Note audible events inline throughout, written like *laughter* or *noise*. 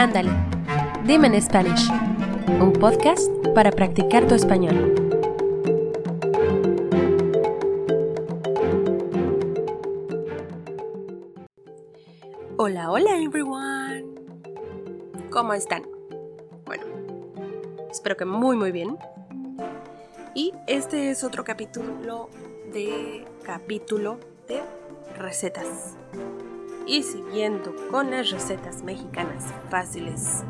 Ándale, dime en Spanish, un podcast para practicar tu español. Hola, hola everyone. ¿Cómo están? Bueno, espero que muy muy bien. Y este es otro capítulo de capítulo de recetas y siguiendo con las recetas mexicanas fáciles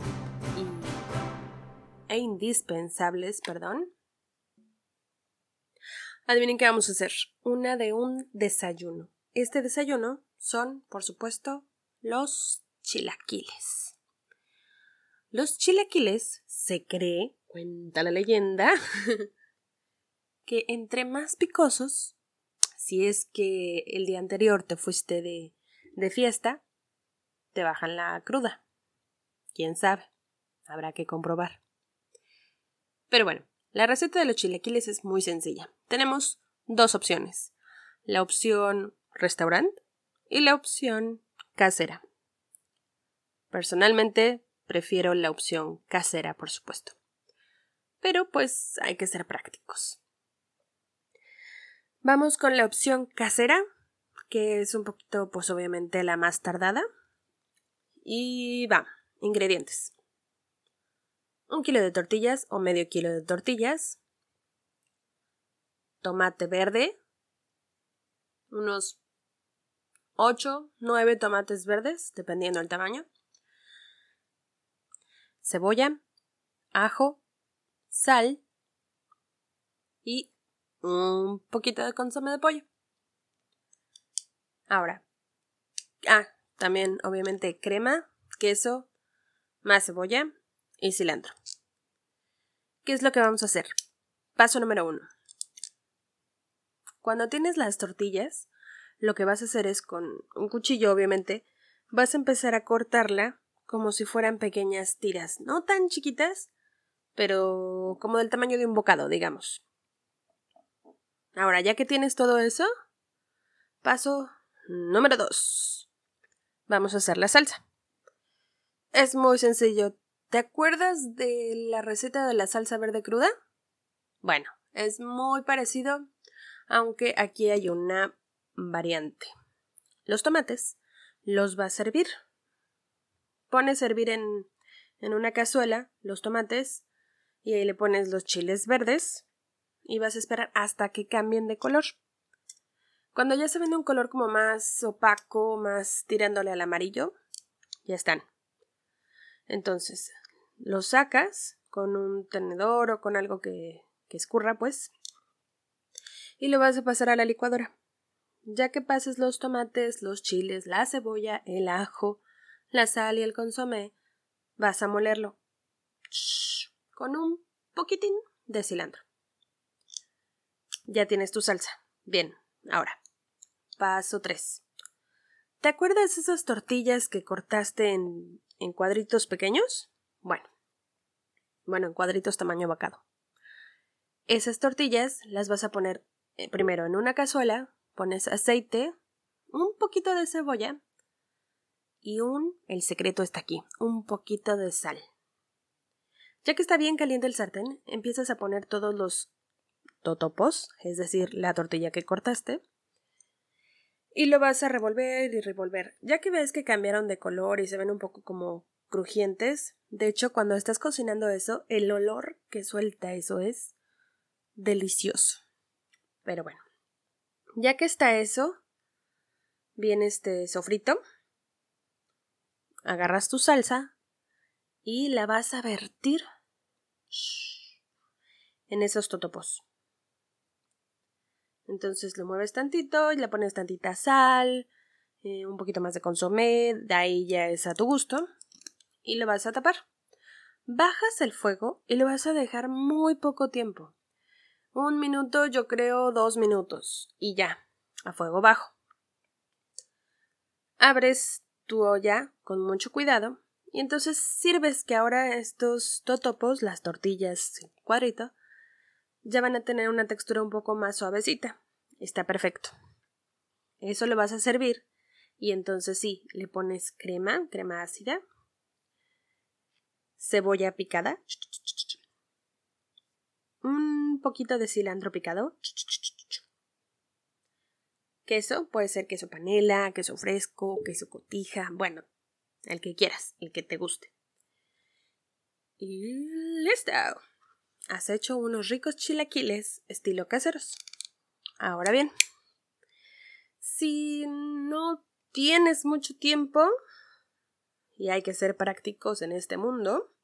e indispensables, perdón. Adivinen qué vamos a hacer. Una de un desayuno. Este desayuno son, por supuesto, los chilaquiles. Los chilaquiles se cree, cuenta la leyenda, *laughs* que entre más picosos, si es que el día anterior te fuiste de de fiesta, te bajan la cruda. ¿Quién sabe? Habrá que comprobar. Pero bueno, la receta de los chilaquiles es muy sencilla. Tenemos dos opciones. La opción restaurant y la opción casera. Personalmente prefiero la opción casera, por supuesto. Pero pues hay que ser prácticos. Vamos con la opción casera que es un poquito, pues obviamente la más tardada. Y va, ingredientes. Un kilo de tortillas o medio kilo de tortillas. Tomate verde. Unos 8, 9 tomates verdes, dependiendo del tamaño. Cebolla, ajo, sal y un poquito de consomé de pollo. Ahora. Ah, también obviamente crema, queso, más cebolla y cilantro. ¿Qué es lo que vamos a hacer? Paso número uno. Cuando tienes las tortillas, lo que vas a hacer es con un cuchillo, obviamente, vas a empezar a cortarla como si fueran pequeñas tiras, no tan chiquitas, pero como del tamaño de un bocado, digamos. Ahora, ya que tienes todo eso, paso Número 2. Vamos a hacer la salsa. Es muy sencillo. ¿Te acuerdas de la receta de la salsa verde cruda? Bueno, es muy parecido, aunque aquí hay una variante. Los tomates los va a servir. Pones a servir en, en una cazuela los tomates y ahí le pones los chiles verdes y vas a esperar hasta que cambien de color. Cuando ya se ven un color como más opaco, más tirándole al amarillo, ya están. Entonces, los sacas con un tenedor o con algo que, que escurra, pues, y lo vas a pasar a la licuadora. Ya que pases los tomates, los chiles, la cebolla, el ajo, la sal y el consomé, vas a molerlo con un poquitín de cilantro. Ya tienes tu salsa. Bien, ahora Paso 3. ¿Te acuerdas esas tortillas que cortaste en, en cuadritos pequeños? Bueno. Bueno, en cuadritos tamaño bacado. Esas tortillas las vas a poner eh, primero en una cazuela, pones aceite, un poquito de cebolla y un, el secreto está aquí, un poquito de sal. Ya que está bien caliente el sartén, empiezas a poner todos los totopos, es decir, la tortilla que cortaste, y lo vas a revolver y revolver. Ya que ves que cambiaron de color y se ven un poco como crujientes, de hecho cuando estás cocinando eso, el olor que suelta eso es delicioso. Pero bueno, ya que está eso, viene este sofrito, agarras tu salsa y la vas a vertir en esos totopos. Entonces lo mueves tantito y le pones tantita sal, eh, un poquito más de consomé, de ahí ya es a tu gusto, y lo vas a tapar. Bajas el fuego y lo vas a dejar muy poco tiempo. Un minuto, yo creo dos minutos, y ya, a fuego bajo. Abres tu olla con mucho cuidado y entonces sirves que ahora estos totopos, las tortillas cuadrito, ya van a tener una textura un poco más suavecita. Está perfecto. Eso lo vas a servir y entonces sí, le pones crema, crema ácida. cebolla picada, un poquito de cilantro picado, queso, puede ser queso panela, queso fresco, queso cotija, bueno, el que quieras, el que te guste. Y listo. Has hecho unos ricos chilaquiles estilo caseros. Ahora bien, si no tienes mucho tiempo y hay que ser prácticos en este mundo,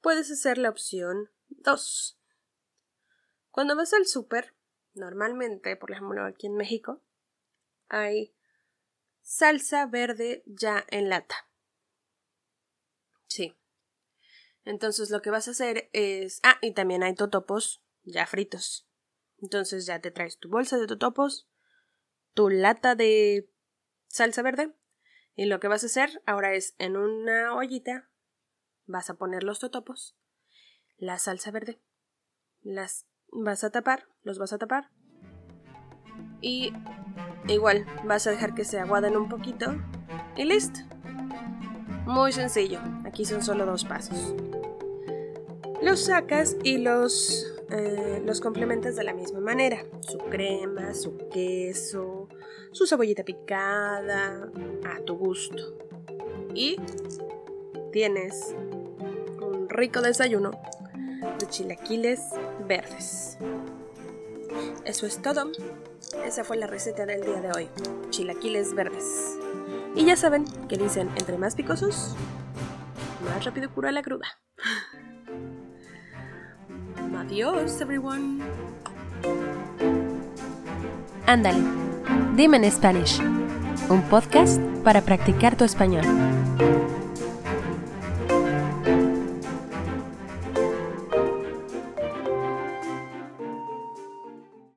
puedes hacer la opción 2. Cuando vas al súper, normalmente, por ejemplo aquí en México, hay salsa verde ya en lata. Sí. Entonces lo que vas a hacer es... Ah, y también hay totopos ya fritos. Entonces ya te traes tu bolsa de totopos, tu lata de salsa verde y lo que vas a hacer ahora es en una ollita vas a poner los totopos, la salsa verde, las vas a tapar, los vas a tapar y igual vas a dejar que se aguaden un poquito y listo. Muy sencillo, aquí son solo dos pasos. Los sacas y los, eh, los complementas de la misma manera. Su crema, su queso, su cebollita picada, a tu gusto. Y tienes un rico desayuno de chilaquiles verdes. Eso es todo. Esa fue la receta del día de hoy. Chilaquiles verdes. Y ya saben que dicen, entre más picosos, más rápido cura la cruda. Adiós, everyone. Ándale, dime en Spanish. Un podcast para practicar tu español.